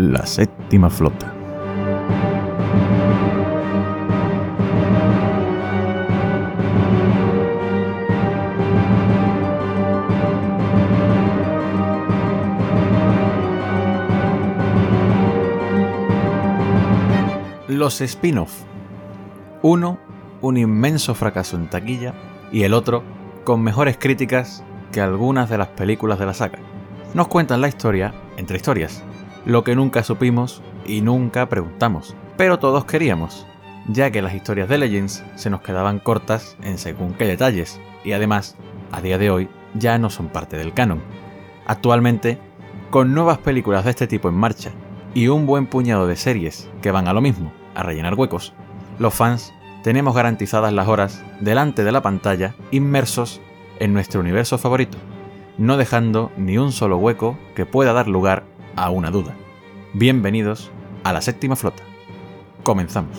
La séptima flota. Los spin-off. Uno, un inmenso fracaso en taquilla, y el otro, con mejores críticas que algunas de las películas de la saga. Nos cuentan la historia entre historias, lo que nunca supimos y nunca preguntamos, pero todos queríamos, ya que las historias de Legends se nos quedaban cortas en según qué detalles, y además, a día de hoy, ya no son parte del canon. Actualmente, con nuevas películas de este tipo en marcha y un buen puñado de series que van a lo mismo, a rellenar huecos, los fans tenemos garantizadas las horas delante de la pantalla inmersos en nuestro universo favorito, no dejando ni un solo hueco que pueda dar lugar a una duda. Bienvenidos a la séptima flota. Comenzamos.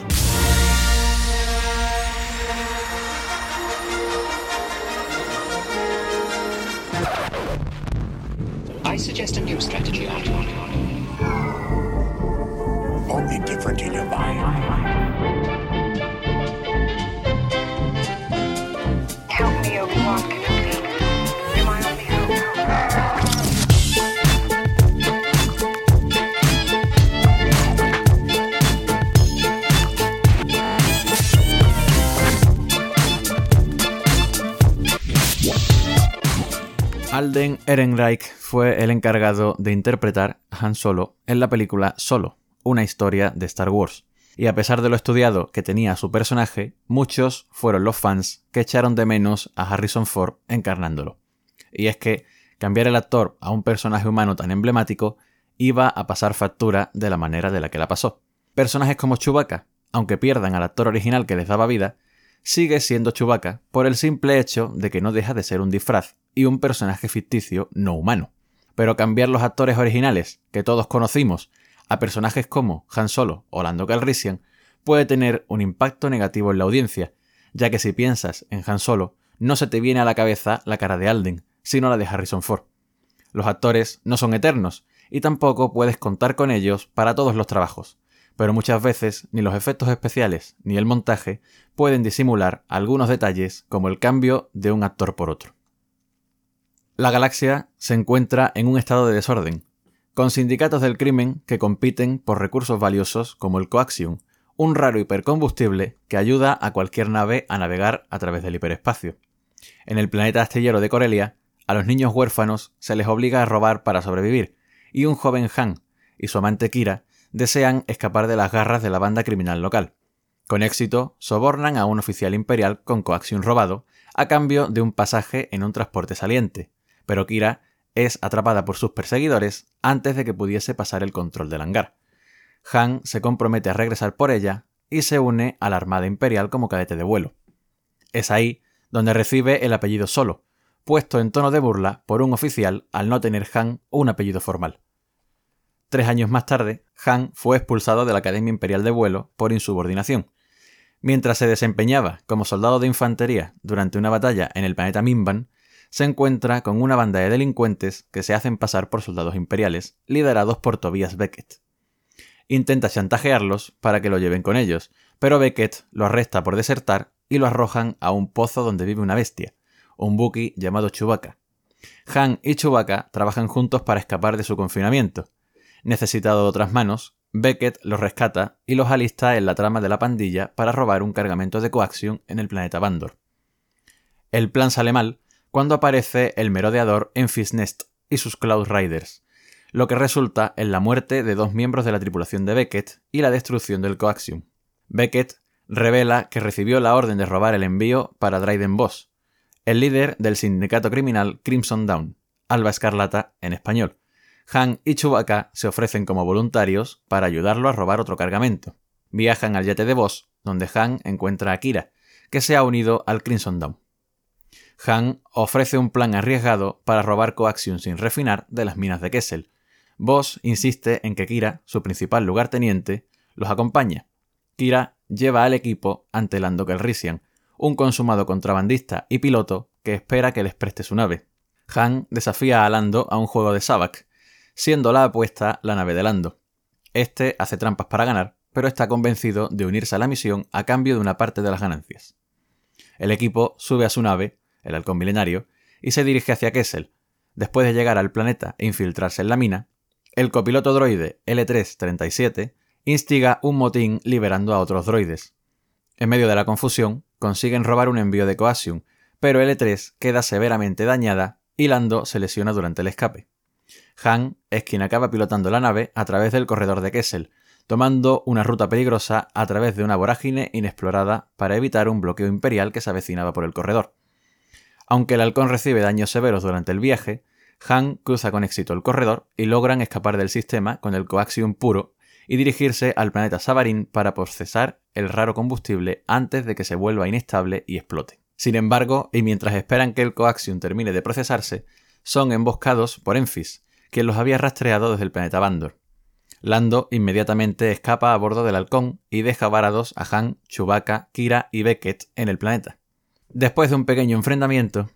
Alden Ehrenreich fue el encargado de interpretar a Han Solo en la película Solo, una historia de Star Wars. Y a pesar de lo estudiado que tenía su personaje, muchos fueron los fans que echaron de menos a Harrison Ford encarnándolo. Y es que cambiar el actor a un personaje humano tan emblemático iba a pasar factura de la manera de la que la pasó. Personajes como Chewbacca, aunque pierdan al actor original que les daba vida, sigue siendo Chewbacca por el simple hecho de que no deja de ser un disfraz y un personaje ficticio no humano. Pero cambiar los actores originales, que todos conocimos, a personajes como Han Solo o Lando Calrissian, puede tener un impacto negativo en la audiencia, ya que si piensas en Han Solo, no se te viene a la cabeza la cara de Alden, sino la de Harrison Ford. Los actores no son eternos, y tampoco puedes contar con ellos para todos los trabajos, pero muchas veces ni los efectos especiales ni el montaje pueden disimular algunos detalles como el cambio de un actor por otro. La galaxia se encuentra en un estado de desorden, con sindicatos del crimen que compiten por recursos valiosos como el coaxium, un raro hipercombustible que ayuda a cualquier nave a navegar a través del hiperespacio. En el planeta astillero de Corelia, a los niños huérfanos se les obliga a robar para sobrevivir, y un joven Han y su amante Kira desean escapar de las garras de la banda criminal local. Con éxito, sobornan a un oficial imperial con coaxium robado a cambio de un pasaje en un transporte saliente, pero Kira es atrapada por sus perseguidores antes de que pudiese pasar el control del hangar. Han se compromete a regresar por ella y se une a la Armada Imperial como cadete de vuelo. Es ahí donde recibe el apellido Solo, puesto en tono de burla por un oficial al no tener Han un apellido formal. Tres años más tarde, Han fue expulsado de la Academia Imperial de Vuelo por insubordinación. Mientras se desempeñaba como soldado de infantería durante una batalla en el planeta Mimban, se encuentra con una banda de delincuentes que se hacen pasar por soldados imperiales, liderados por Tobias Beckett. Intenta chantajearlos para que lo lleven con ellos, pero Beckett lo arresta por desertar y lo arrojan a un pozo donde vive una bestia, un buki llamado Chewbacca. Han y Chewbacca trabajan juntos para escapar de su confinamiento. Necesitado de otras manos, Beckett los rescata y los alista en la trama de la pandilla para robar un cargamento de coaxium en el planeta Bandor. El plan sale mal cuando aparece el merodeador Enfys Nest y sus Cloud Riders, lo que resulta en la muerte de dos miembros de la tripulación de Beckett y la destrucción del coaxium. Beckett revela que recibió la orden de robar el envío para Dryden Boss, el líder del sindicato criminal Crimson Dawn, Alba Escarlata en español. Han y Chewbacca se ofrecen como voluntarios para ayudarlo a robar otro cargamento. Viajan al yate de Boss, donde Han encuentra a Kira, que se ha unido al Crimson Dawn. Han ofrece un plan arriesgado para robar coaxium sin refinar de las minas de Kessel. Boss insiste en que Kira, su principal lugarteniente, los acompaña. Kira lleva al equipo ante Lando Calrissian, un consumado contrabandista y piloto que espera que les preste su nave. Han desafía a Lando a un juego de Sabak, siendo la apuesta la nave de Lando. Este hace trampas para ganar, pero está convencido de unirse a la misión a cambio de una parte de las ganancias. El equipo sube a su nave, el halcón milenario, y se dirige hacia Kessel. Después de llegar al planeta e infiltrarse en la mina, el copiloto droide L337 instiga un motín liberando a otros droides. En medio de la confusión, consiguen robar un envío de Coasium, pero L3 queda severamente dañada y Lando se lesiona durante el escape. Han es quien acaba pilotando la nave a través del corredor de Kessel, tomando una ruta peligrosa a través de una vorágine inexplorada para evitar un bloqueo imperial que se avecinaba por el corredor. Aunque el halcón recibe daños severos durante el viaje, Han cruza con éxito el corredor y logran escapar del sistema con el coaxium puro y dirigirse al planeta Savarin para procesar el raro combustible antes de que se vuelva inestable y explote. Sin embargo, y mientras esperan que el coaxium termine de procesarse, son emboscados por Enfis, quien los había rastreado desde el planeta Bandor. Lando inmediatamente escapa a bordo del halcón y deja varados a Han, Chewbacca, Kira y Beckett en el planeta. Después de un pequeño enfrentamiento,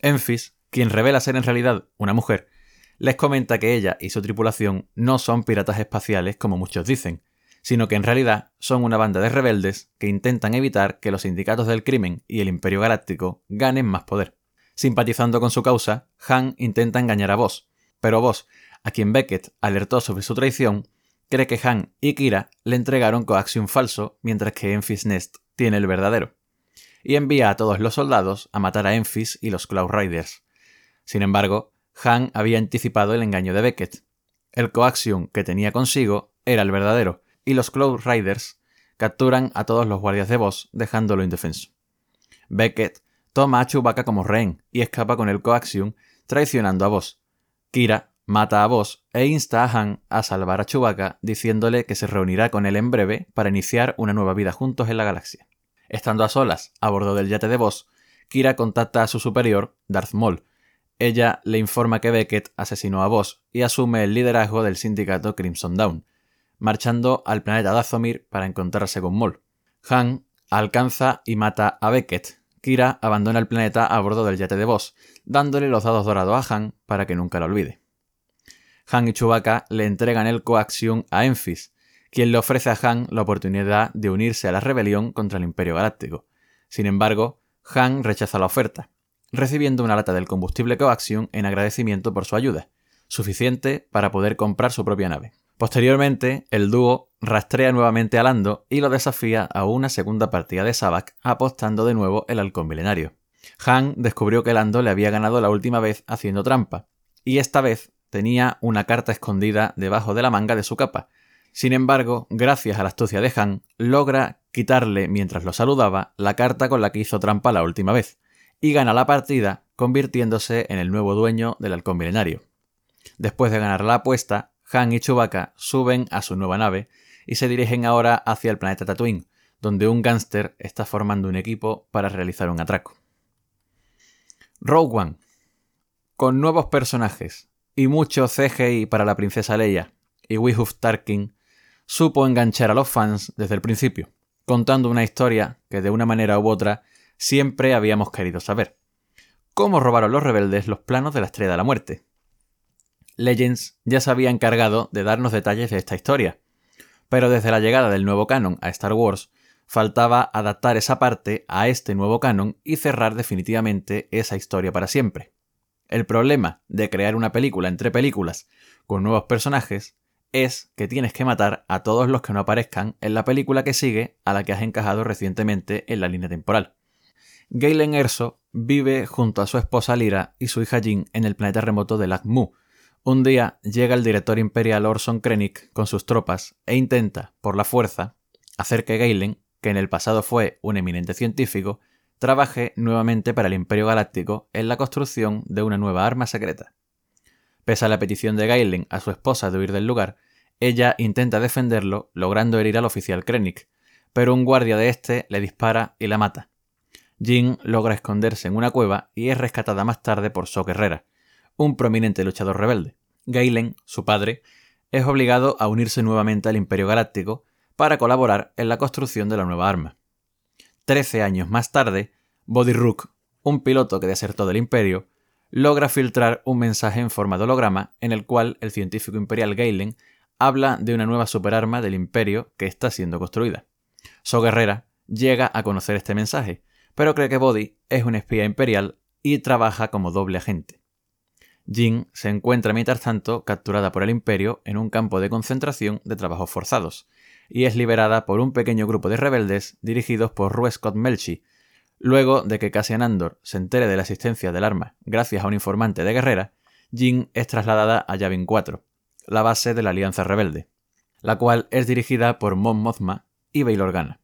Enfis, quien revela ser en realidad una mujer, les comenta que ella y su tripulación no son piratas espaciales como muchos dicen, sino que en realidad son una banda de rebeldes que intentan evitar que los sindicatos del crimen y el Imperio Galáctico ganen más poder. Simpatizando con su causa, Han intenta engañar a Vos, pero Vos, a quien Beckett alertó sobre su traición, cree que Han y Kira le entregaron coaxium falso mientras que Enfys Nest tiene el verdadero, y envía a todos los soldados a matar a Enfys y los Cloud Riders. Sin embargo, Han había anticipado el engaño de Beckett. El coaxium que tenía consigo era el verdadero, y los Cloud Riders capturan a todos los guardias de Voss dejándolo indefenso. Beckett toma a Chewbacca como rehén y escapa con el coaxium traicionando a Voss. Kira mata a Voss e insta a Han a salvar a Chewbacca diciéndole que se reunirá con él en breve para iniciar una nueva vida juntos en la galaxia. Estando a solas a bordo del yate de Voss, Kira contacta a su superior, Darth Maul. Ella le informa que Beckett asesinó a Voss y asume el liderazgo del sindicato Crimson Dawn, marchando al planeta Dathomir para encontrarse con Maul. Han alcanza y mata a Beckett. Kira abandona el planeta a bordo del yate de Voss, dándole los dados dorados a Han para que nunca lo olvide. Han y Chewbacca le entregan el coaxium a Enfys, quien le ofrece a Han la oportunidad de unirse a la rebelión contra el Imperio Galáctico. Sin embargo, Han rechaza la oferta, recibiendo una lata del combustible coaxium en agradecimiento por su ayuda, suficiente para poder comprar su propia nave. Posteriormente, el dúo rastrea nuevamente a Lando y lo desafía a una segunda partida de Sabak, apostando de nuevo el halcón milenario. Han descubrió que Lando le había ganado la última vez haciendo trampa, y esta vez tenía una carta escondida debajo de la manga de su capa. Sin embargo, gracias a la astucia de Han, logra quitarle mientras lo saludaba la carta con la que hizo trampa la última vez, y gana la partida convirtiéndose en el nuevo dueño del halcón milenario. Después de ganar la apuesta, han y Chewbacca suben a su nueva nave y se dirigen ahora hacia el planeta Tatooine, donde un gángster está formando un equipo para realizar un atraco. Rogue One. Con nuevos personajes y mucho CGI para la princesa Leia y Wihuf Tarkin, supo enganchar a los fans desde el principio, contando una historia que de una manera u otra siempre habíamos querido saber. Cómo robaron los rebeldes los planos de la Estrella de la Muerte, Legends ya se había encargado de darnos detalles de esta historia, pero desde la llegada del nuevo canon a Star Wars, faltaba adaptar esa parte a este nuevo canon y cerrar definitivamente esa historia para siempre. El problema de crear una película entre películas con nuevos personajes es que tienes que matar a todos los que no aparezcan en la película que sigue a la que has encajado recientemente en la línea temporal. Galen Erso vive junto a su esposa Lyra y su hija Jean en el planeta remoto de Mu, un día llega el director imperial Orson Krennic con sus tropas e intenta, por la fuerza, hacer que Galen, que en el pasado fue un eminente científico, trabaje nuevamente para el Imperio Galáctico en la construcción de una nueva arma secreta. Pese a la petición de Galen a su esposa de huir del lugar, ella intenta defenderlo, logrando herir al oficial Krennic, pero un guardia de este le dispara y la mata. Jean logra esconderse en una cueva y es rescatada más tarde por So Herrera, un prominente luchador rebelde. Galen, su padre, es obligado a unirse nuevamente al Imperio Galáctico para colaborar en la construcción de la nueva arma. Trece años más tarde, Body Rook, un piloto que desertó del Imperio, logra filtrar un mensaje en forma de holograma en el cual el científico imperial Galen habla de una nueva superarma del imperio que está siendo construida. So Guerrera llega a conocer este mensaje, pero cree que Body es un espía imperial y trabaja como doble agente. Jin se encuentra mientras tanto capturada por el imperio en un campo de concentración de trabajos forzados, y es liberada por un pequeño grupo de rebeldes dirigidos por Rue Scott Melchi, luego de que Cassian Andor se entere de la existencia del arma gracias a un informante de guerrera, Jin es trasladada a Yavin 4, la base de la Alianza Rebelde, la cual es dirigida por Mon Mothma y Bail Organa.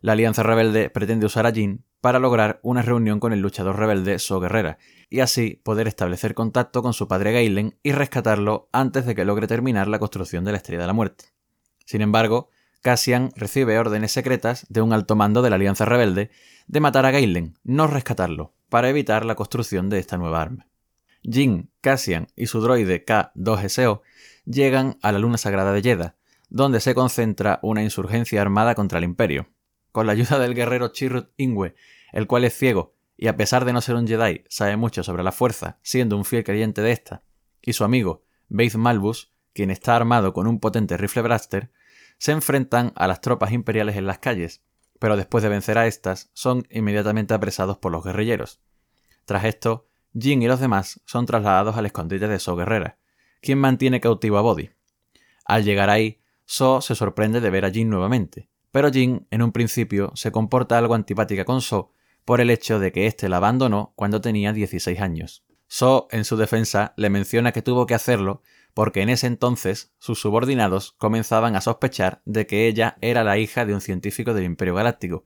La Alianza Rebelde pretende usar a Jin para lograr una reunión con el luchador rebelde So Guerrera, y así poder establecer contacto con su padre Galen y rescatarlo antes de que logre terminar la construcción de la Estrella de la Muerte. Sin embargo, Cassian recibe órdenes secretas de un alto mando de la Alianza Rebelde de matar a Galen, no rescatarlo, para evitar la construcción de esta nueva arma. Jin, Cassian y su droide K-2SO llegan a la luna sagrada de Jedha, donde se concentra una insurgencia armada contra el Imperio. Con la ayuda del guerrero Chirrut Ingwe, el cual es ciego y a pesar de no ser un Jedi sabe mucho sobre la fuerza, siendo un fiel creyente de esta, y su amigo Beith Malbus, quien está armado con un potente rifle blaster, se enfrentan a las tropas imperiales en las calles, pero después de vencer a estas, son inmediatamente apresados por los guerrilleros. Tras esto, Jin y los demás son trasladados al escondite de So Guerrera, quien mantiene cautivo a Body. Al llegar ahí, So se sorprende de ver a Jin nuevamente, pero Jin en un principio se comporta algo antipática con So por el hecho de que éste la abandonó cuando tenía 16 años. So, en su defensa, le menciona que tuvo que hacerlo porque en ese entonces sus subordinados comenzaban a sospechar de que ella era la hija de un científico del Imperio Galáctico,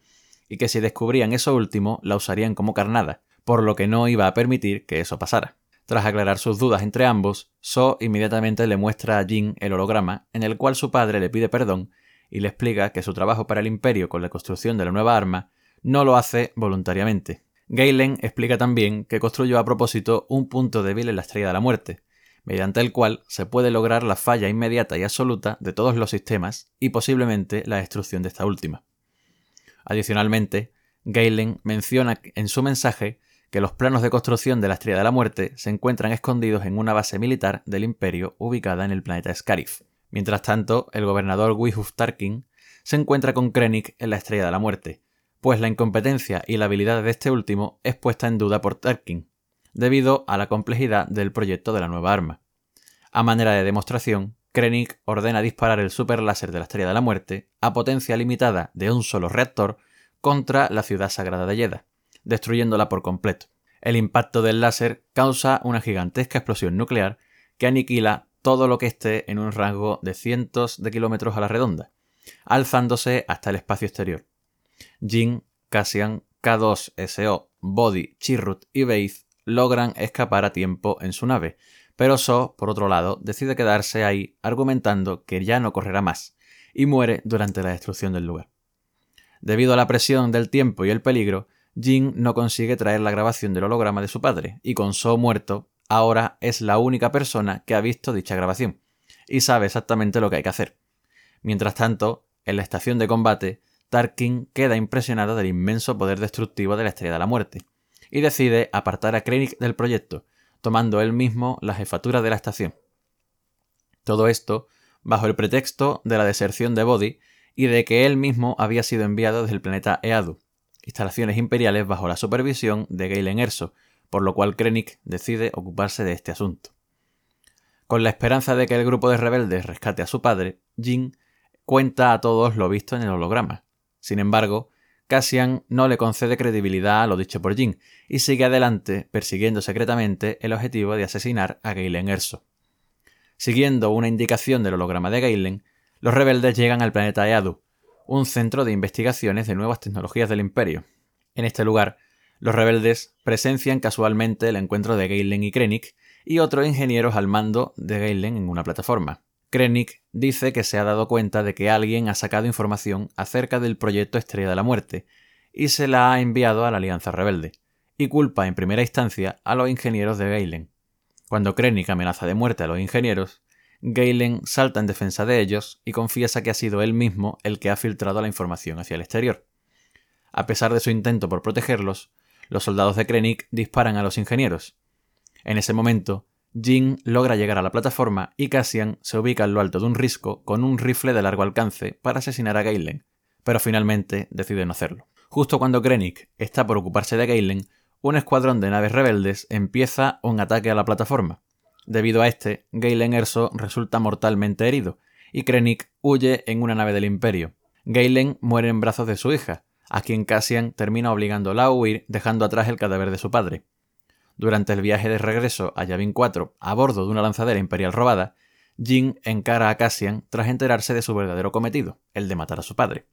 y que si descubrían eso último la usarían como carnada, por lo que no iba a permitir que eso pasara. Tras aclarar sus dudas entre ambos, So inmediatamente le muestra a Jin el holograma en el cual su padre le pide perdón y le explica que su trabajo para el Imperio con la construcción de la nueva arma no lo hace voluntariamente. Galen explica también que construyó a propósito un punto débil en la Estrella de la Muerte, mediante el cual se puede lograr la falla inmediata y absoluta de todos los sistemas y posiblemente la destrucción de esta última. Adicionalmente, Galen menciona en su mensaje que los planos de construcción de la Estrella de la Muerte se encuentran escondidos en una base militar del Imperio ubicada en el planeta Scarif. Mientras tanto, el gobernador Wihuf Tarkin se encuentra con Krennic en la Estrella de la Muerte, pues la incompetencia y la habilidad de este último es puesta en duda por Tarkin, debido a la complejidad del proyecto de la nueva arma. A manera de demostración, Krennic ordena disparar el super láser de la Estrella de la Muerte a potencia limitada de un solo reactor contra la ciudad sagrada de Jedha, destruyéndola por completo. El impacto del láser causa una gigantesca explosión nuclear que aniquila todo lo que esté en un rango de cientos de kilómetros a la redonda, alzándose hasta el espacio exterior. Jin, Cassian, K2SO, Body, Chirrut y Beith logran escapar a tiempo en su nave, pero So, por otro lado, decide quedarse ahí argumentando que ya no correrá más, y muere durante la destrucción del lugar. Debido a la presión del tiempo y el peligro, Jin no consigue traer la grabación del holograma de su padre, y con So muerto, ahora es la única persona que ha visto dicha grabación, y sabe exactamente lo que hay que hacer. Mientras tanto, en la estación de combate, Tarkin queda impresionado del inmenso poder destructivo de la Estrella de la Muerte, y decide apartar a Krennic del proyecto, tomando él mismo la jefatura de la estación. Todo esto bajo el pretexto de la deserción de Body y de que él mismo había sido enviado desde el planeta Eadu, instalaciones imperiales bajo la supervisión de Galen Erso, por lo cual Krennic decide ocuparse de este asunto. Con la esperanza de que el grupo de rebeldes rescate a su padre, Jin cuenta a todos lo visto en el holograma. Sin embargo, Cassian no le concede credibilidad a lo dicho por Jin y sigue adelante persiguiendo secretamente el objetivo de asesinar a Galen Erso. Siguiendo una indicación del holograma de Galen, los rebeldes llegan al planeta Eadu, un centro de investigaciones de nuevas tecnologías del Imperio. En este lugar, los rebeldes presencian casualmente el encuentro de Galen y Krennic y otros ingenieros al mando de Galen en una plataforma. Krennic dice que se ha dado cuenta de que alguien ha sacado información acerca del proyecto Estrella de la Muerte y se la ha enviado a la Alianza Rebelde, y culpa en primera instancia a los ingenieros de Galen. Cuando Krennic amenaza de muerte a los ingenieros, Galen salta en defensa de ellos y confiesa que ha sido él mismo el que ha filtrado la información hacia el exterior. A pesar de su intento por protegerlos, los soldados de Krennic disparan a los ingenieros. En ese momento, Jin logra llegar a la plataforma y Cassian se ubica en lo alto de un risco con un rifle de largo alcance para asesinar a Galen, pero finalmente decide no hacerlo. Justo cuando Krennic está por ocuparse de Galen, un escuadrón de naves rebeldes empieza un ataque a la plataforma. Debido a este, Galen Erso resulta mortalmente herido, y Krennic huye en una nave del Imperio. Galen muere en brazos de su hija, a quien Cassian termina obligándola a huir dejando atrás el cadáver de su padre. Durante el viaje de regreso a Yavin 4 a bordo de una lanzadera imperial robada, Jin encara a Cassian tras enterarse de su verdadero cometido, el de matar a su padre.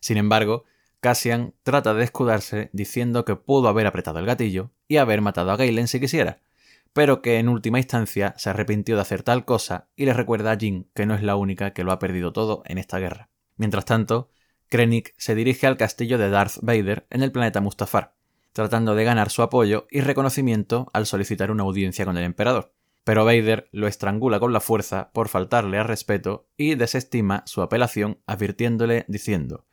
Sin embargo, Cassian trata de escudarse diciendo que pudo haber apretado el gatillo y haber matado a Galen si quisiera, pero que en última instancia se arrepintió de hacer tal cosa y le recuerda a Jin que no es la única que lo ha perdido todo en esta guerra. Mientras tanto, Krennic se dirige al castillo de Darth Vader en el planeta Mustafar, tratando de ganar su apoyo y reconocimiento al solicitar una audiencia con el emperador. Pero Vader lo estrangula con la fuerza por faltarle al respeto y desestima su apelación advirtiéndole diciendo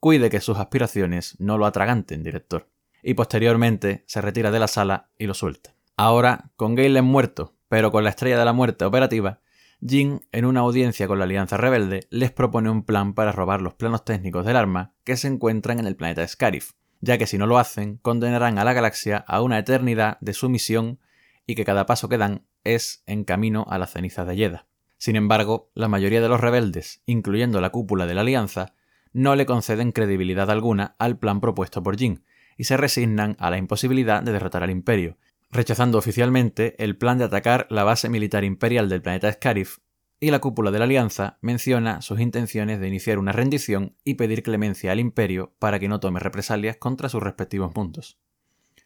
Cuide que sus aspiraciones no lo atraganten, director. Y posteriormente se retira de la sala y lo suelta. Ahora, con Galen muerto, pero con la estrella de la muerte operativa, Jin, en una audiencia con la Alianza Rebelde, les propone un plan para robar los planos técnicos del arma que se encuentran en el planeta Scarif, ya que si no lo hacen, condenarán a la galaxia a una eternidad de sumisión y que cada paso que dan es en camino a las cenizas de Yeda. Sin embargo, la mayoría de los rebeldes, incluyendo la cúpula de la Alianza, no le conceden credibilidad alguna al plan propuesto por Jin, y se resignan a la imposibilidad de derrotar al Imperio, rechazando oficialmente el plan de atacar la base militar imperial del planeta Scarif y la cúpula de la Alianza menciona sus intenciones de iniciar una rendición y pedir clemencia al Imperio para que no tome represalias contra sus respectivos mundos.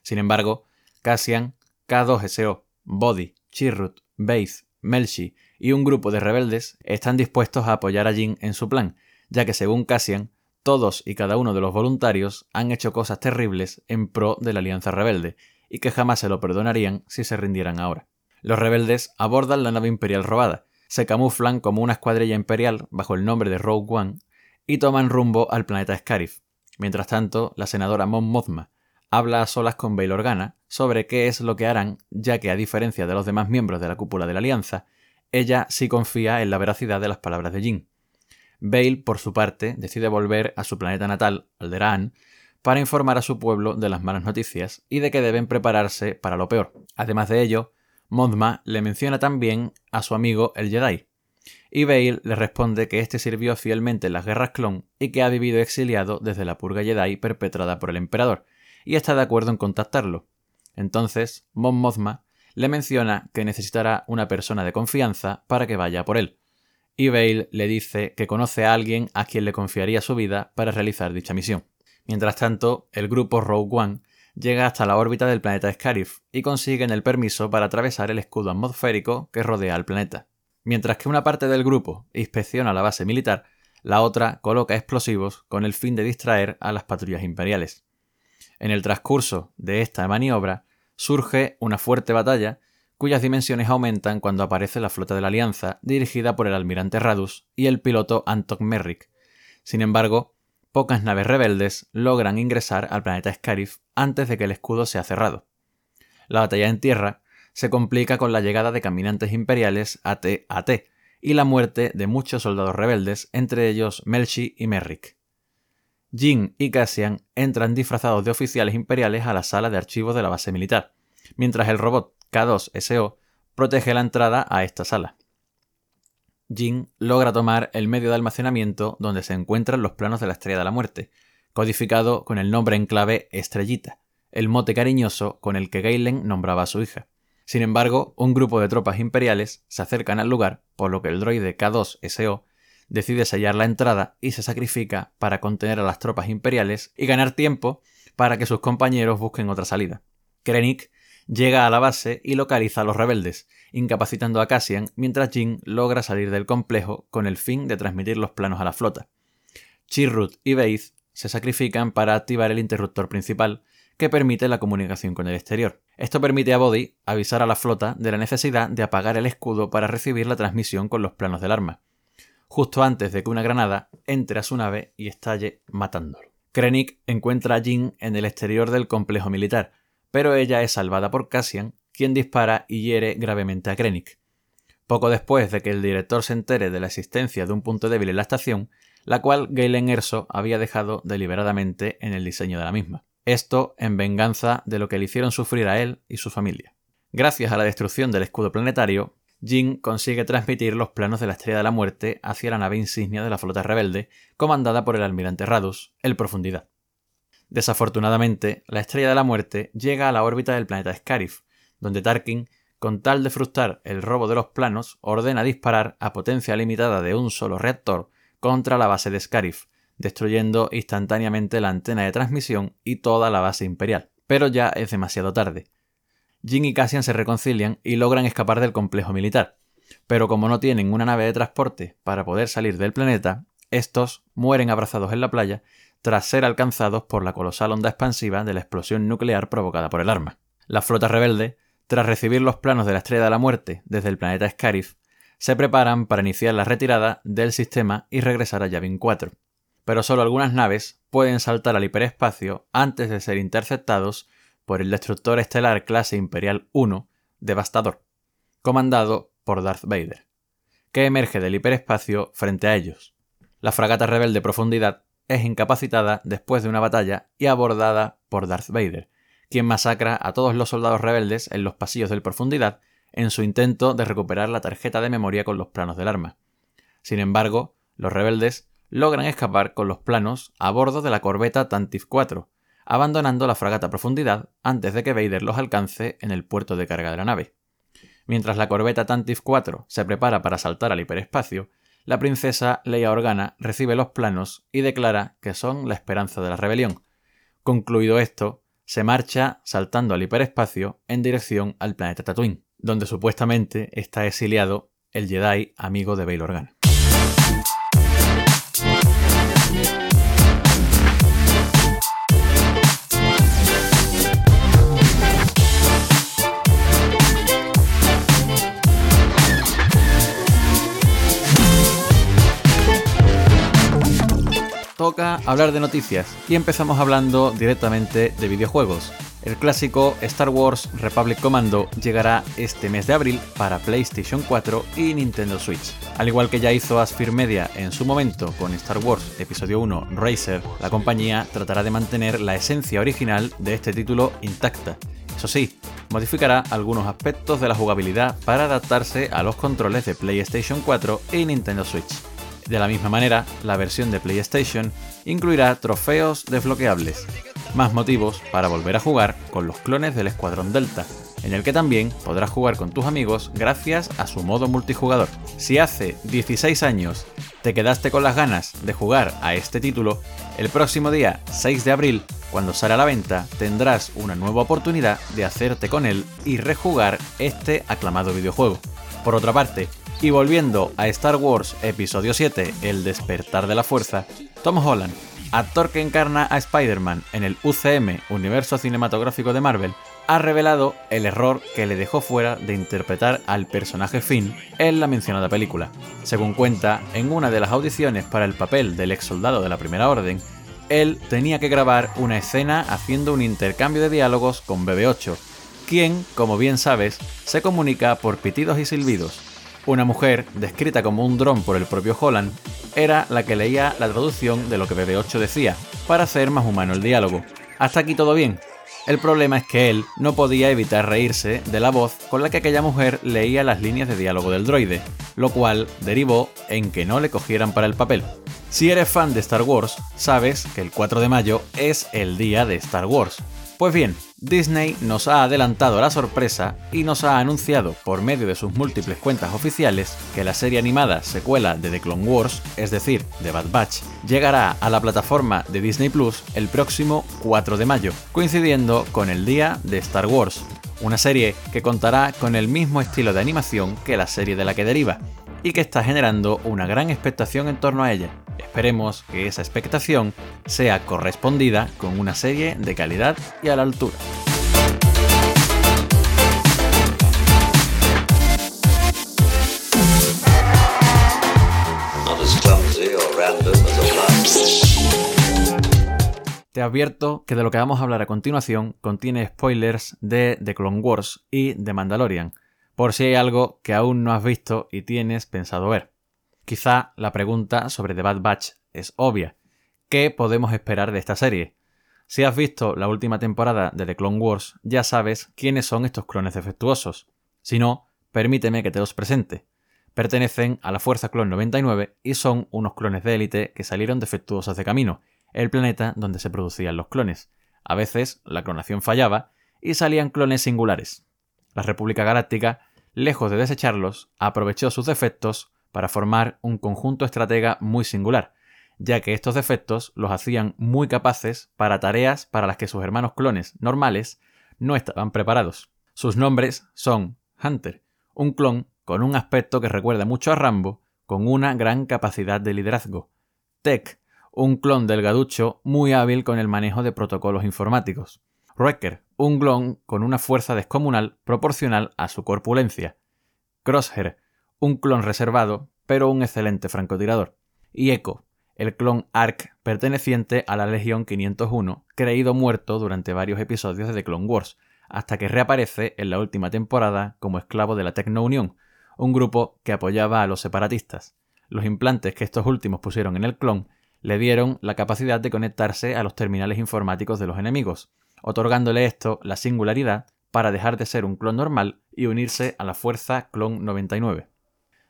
Sin embargo, Cassian, K2SO, Body, Chirrut, Baith, Melshi y un grupo de rebeldes están dispuestos a apoyar a Jin en su plan, ya que según Cassian, todos y cada uno de los voluntarios han hecho cosas terribles en pro de la Alianza Rebelde, y que jamás se lo perdonarían si se rindieran ahora. Los rebeldes abordan la nave imperial robada, se camuflan como una escuadrilla imperial bajo el nombre de Rogue One y toman rumbo al planeta Scarif. Mientras tanto, la senadora Mon Mothma habla a solas con Bail Organa sobre qué es lo que harán, ya que a diferencia de los demás miembros de la cúpula de la Alianza, ella sí confía en la veracidad de las palabras de Jin. Bail, por su parte, decide volver a su planeta natal, Alderaan, para informar a su pueblo de las malas noticias y de que deben prepararse para lo peor. Además de ello, Modma le menciona también a su amigo el Jedi, y Bale le responde que éste sirvió fielmente en las guerras clon y que ha vivido exiliado desde la purga Jedi perpetrada por el emperador, y está de acuerdo en contactarlo. Entonces, Mon Mothma le menciona que necesitará una persona de confianza para que vaya por él, y Bale le dice que conoce a alguien a quien le confiaría su vida para realizar dicha misión. Mientras tanto, el grupo Rogue One llega hasta la órbita del planeta Scarif y consiguen el permiso para atravesar el escudo atmosférico que rodea al planeta. Mientras que una parte del grupo inspecciona la base militar, la otra coloca explosivos con el fin de distraer a las patrullas imperiales. En el transcurso de esta maniobra surge una fuerte batalla cuyas dimensiones aumentan cuando aparece la flota de la Alianza dirigida por el almirante Radus y el piloto Anton Merrick. Sin embargo, pocas naves rebeldes logran ingresar al planeta Scarif antes de que el escudo sea cerrado. La batalla en tierra se complica con la llegada de caminantes imperiales AT-AT y la muerte de muchos soldados rebeldes, entre ellos Melchi y Merrick. Jin y Cassian entran disfrazados de oficiales imperiales a la sala de archivos de la base militar, mientras el robot K2SO protege la entrada a esta sala. Jin logra tomar el medio de almacenamiento donde se encuentran los planos de la Estrella de la Muerte, codificado con el nombre en clave Estrellita, el mote cariñoso con el que Galen nombraba a su hija. Sin embargo, un grupo de tropas imperiales se acercan al lugar, por lo que el droide K2SO decide sellar la entrada y se sacrifica para contener a las tropas imperiales y ganar tiempo para que sus compañeros busquen otra salida. Krennic llega a la base y localiza a los rebeldes, incapacitando a Cassian mientras Jin logra salir del complejo con el fin de transmitir los planos a la flota. Chirrut y Beith se sacrifican para activar el interruptor principal que permite la comunicación con el exterior. Esto permite a Body avisar a la flota de la necesidad de apagar el escudo para recibir la transmisión con los planos del arma, justo antes de que una granada entre a su nave y estalle matándolo. Krennic encuentra a Jin en el exterior del complejo militar, pero ella es salvada por Cassian, quien dispara y hiere gravemente a Krennic. Poco después de que el director se entere de la existencia de un punto débil en la estación, la cual Galen Erso había dejado deliberadamente en el diseño de la misma. Esto en venganza de lo que le hicieron sufrir a él y su familia. Gracias a la destrucción del escudo planetario, Jin consigue transmitir los planos de la Estrella de la Muerte hacia la nave insignia de la flota rebelde, comandada por el almirante Radus, el Profundidad. Desafortunadamente, la Estrella de la Muerte llega a la órbita del planeta Scarif, donde Tarkin, con tal de frustrar el robo de los planos, ordena disparar a potencia limitada de un solo reactor contra la base de Scarif, destruyendo instantáneamente la antena de transmisión y toda la base imperial. Pero ya es demasiado tarde. Jin y Cassian se reconcilian y logran escapar del complejo militar. Pero como no tienen una nave de transporte para poder salir del planeta, estos mueren abrazados en la playa tras ser alcanzados por la colosal onda expansiva de la explosión nuclear provocada por el arma. La flota rebelde, tras recibir los planos de la Estrella de la Muerte desde el planeta Scarif, se preparan para iniciar la retirada del sistema y regresar a Yavin 4. Pero solo algunas naves pueden saltar al hiperespacio antes de ser interceptados por el destructor estelar clase Imperial 1, Devastador, comandado por Darth Vader, que emerge del hiperespacio frente a ellos. La fragata rebelde Profundidad es incapacitada después de una batalla y abordada por Darth Vader, quien masacra a todos los soldados rebeldes en los pasillos del Profundidad en su intento de recuperar la tarjeta de memoria con los planos del arma. Sin embargo, los rebeldes logran escapar con los planos a bordo de la corbeta Tantif 4, abandonando la fragata profundidad antes de que Vader los alcance en el puerto de carga de la nave. Mientras la corbeta Tantif 4 se prepara para saltar al hiperespacio, la princesa Leia Organa recibe los planos y declara que son la esperanza de la rebelión. Concluido esto, se marcha saltando al hiperespacio en dirección al planeta Tatooine donde supuestamente está exiliado el Jedi amigo de Bail Organa. Hablar de noticias y empezamos hablando directamente de videojuegos. El clásico Star Wars Republic Commando llegará este mes de abril para PlayStation 4 y Nintendo Switch. Al igual que ya hizo Asphyr Media en su momento con Star Wars Episodio 1 Racer, la compañía tratará de mantener la esencia original de este título intacta. Eso sí, modificará algunos aspectos de la jugabilidad para adaptarse a los controles de PlayStation 4 y Nintendo Switch. De la misma manera, la versión de PlayStation incluirá trofeos desbloqueables, más motivos para volver a jugar con los clones del Escuadrón Delta, en el que también podrás jugar con tus amigos gracias a su modo multijugador. Si hace 16 años te quedaste con las ganas de jugar a este título, el próximo día 6 de abril, cuando sale a la venta, tendrás una nueva oportunidad de hacerte con él y rejugar este aclamado videojuego. Por otra parte, y volviendo a Star Wars Episodio 7, El despertar de la fuerza, Tom Holland actor que encarna a Spider-Man en el UCM, Universo Cinematográfico de Marvel, ha revelado el error que le dejó fuera de interpretar al personaje Finn en la mencionada película. Según cuenta, en una de las audiciones para el papel del ex soldado de la Primera Orden, él tenía que grabar una escena haciendo un intercambio de diálogos con BB-8, quien, como bien sabes, se comunica por pitidos y silbidos. Una mujer, descrita como un dron por el propio Holland, era la que leía la traducción de lo que BB8 decía, para hacer más humano el diálogo. Hasta aquí todo bien. El problema es que él no podía evitar reírse de la voz con la que aquella mujer leía las líneas de diálogo del droide, lo cual derivó en que no le cogieran para el papel. Si eres fan de Star Wars, sabes que el 4 de mayo es el día de Star Wars. Pues bien, Disney nos ha adelantado la sorpresa y nos ha anunciado por medio de sus múltiples cuentas oficiales que la serie animada secuela de The Clone Wars, es decir, The Bad Batch, llegará a la plataforma de Disney Plus el próximo 4 de mayo, coincidiendo con el día de Star Wars, una serie que contará con el mismo estilo de animación que la serie de la que deriva, y que está generando una gran expectación en torno a ella. Esperemos que esa expectación sea correspondida con una serie de calidad y a la altura. Te advierto que de lo que vamos a hablar a continuación contiene spoilers de The Clone Wars y de Mandalorian, por si hay algo que aún no has visto y tienes pensado ver. Quizá la pregunta sobre The Bad Batch es obvia. ¿Qué podemos esperar de esta serie? Si has visto la última temporada de The Clone Wars, ya sabes quiénes son estos clones defectuosos. Si no, permíteme que te los presente. Pertenecen a la Fuerza Clon 99 y son unos clones de élite que salieron defectuosos de camino el planeta donde se producían los clones. A veces la clonación fallaba y salían clones singulares. La República Galáctica, lejos de desecharlos, aprovechó sus defectos para formar un conjunto estratega muy singular, ya que estos defectos los hacían muy capaces para tareas para las que sus hermanos clones normales no estaban preparados. Sus nombres son Hunter, un clon con un aspecto que recuerda mucho a Rambo, con una gran capacidad de liderazgo. Tech, un clon delgaducho muy hábil con el manejo de protocolos informáticos. Wrecker, un clon con una fuerza descomunal proporcional a su corpulencia. Crosshair, un clon reservado, pero un excelente francotirador. Y Echo, el clon Ark perteneciente a la Legión 501, creído muerto durante varios episodios de The Clone Wars, hasta que reaparece en la última temporada como esclavo de la Tecno Unión, un grupo que apoyaba a los separatistas. Los implantes que estos últimos pusieron en el clon le dieron la capacidad de conectarse a los terminales informáticos de los enemigos, otorgándole esto la singularidad para dejar de ser un clon normal y unirse a la fuerza clon 99.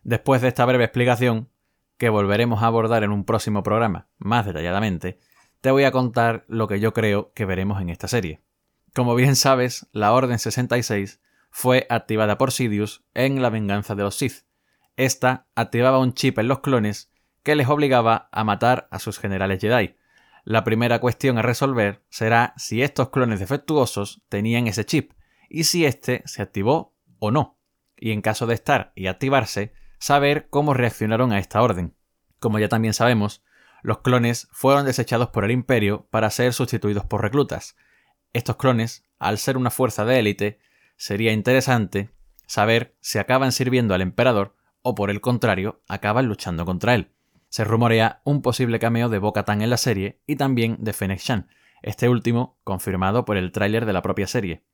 Después de esta breve explicación, que volveremos a abordar en un próximo programa más detalladamente, te voy a contar lo que yo creo que veremos en esta serie. Como bien sabes, la Orden 66 fue activada por Sidious en La venganza de los Sith. Esta activaba un chip en los clones que les obligaba a matar a sus generales Jedi. La primera cuestión a resolver será si estos clones defectuosos tenían ese chip y si éste se activó o no, y en caso de estar y activarse, saber cómo reaccionaron a esta orden. Como ya también sabemos, los clones fueron desechados por el imperio para ser sustituidos por reclutas. Estos clones, al ser una fuerza de élite, sería interesante saber si acaban sirviendo al emperador o por el contrario acaban luchando contra él. Se rumorea un posible cameo de Bo-Katan en la serie y también de Fennec Shan, este último confirmado por el tráiler de la propia serie.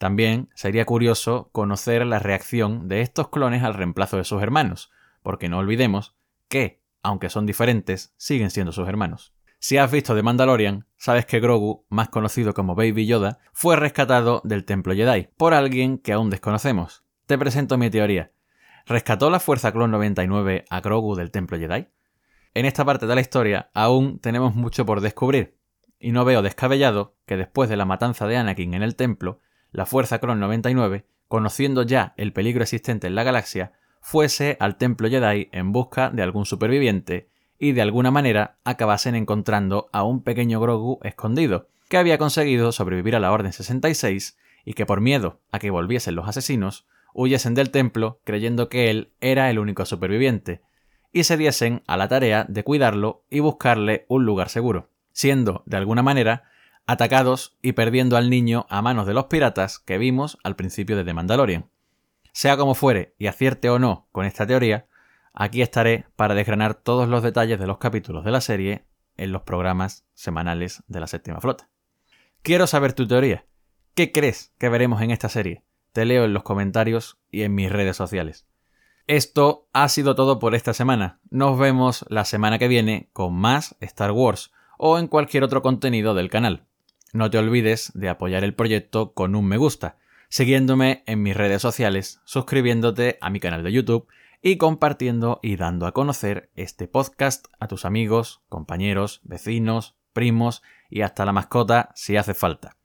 También sería curioso conocer la reacción de estos clones al reemplazo de sus hermanos, porque no olvidemos que, aunque son diferentes, siguen siendo sus hermanos. Si has visto The Mandalorian, sabes que Grogu, más conocido como Baby Yoda, fue rescatado del Templo Jedi por alguien que aún desconocemos. Te presento mi teoría. ¿Rescató la Fuerza Clon 99 a Grogu del Templo Jedi? En esta parte de la historia aún tenemos mucho por descubrir, y no veo descabellado que después de la matanza de Anakin en el templo, la Fuerza Cron 99, conociendo ya el peligro existente en la galaxia, fuese al templo Jedi en busca de algún superviviente y de alguna manera acabasen encontrando a un pequeño Grogu escondido, que había conseguido sobrevivir a la Orden 66 y que por miedo a que volviesen los asesinos, huyesen del templo creyendo que él era el único superviviente, y se diesen a la tarea de cuidarlo y buscarle un lugar seguro, siendo, de alguna manera, atacados y perdiendo al niño a manos de los piratas que vimos al principio de The Mandalorian. Sea como fuere, y acierte o no con esta teoría, aquí estaré para desgranar todos los detalles de los capítulos de la serie en los programas semanales de la séptima flota. Quiero saber tu teoría. ¿Qué crees que veremos en esta serie? Te leo en los comentarios y en mis redes sociales. Esto ha sido todo por esta semana. Nos vemos la semana que viene con más Star Wars o en cualquier otro contenido del canal. No te olvides de apoyar el proyecto con un me gusta, siguiéndome en mis redes sociales, suscribiéndote a mi canal de YouTube y compartiendo y dando a conocer este podcast a tus amigos, compañeros, vecinos, primos y hasta la mascota si hace falta.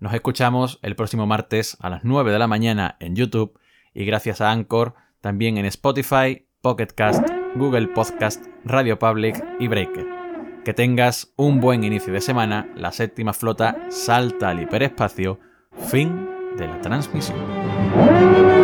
Nos escuchamos el próximo martes a las 9 de la mañana en YouTube y gracias a Anchor también en Spotify, Pocket Cast, Google Podcast, Radio Public y Breaker. Que tengas un buen inicio de semana, la séptima flota salta al hiperespacio, fin de la transmisión.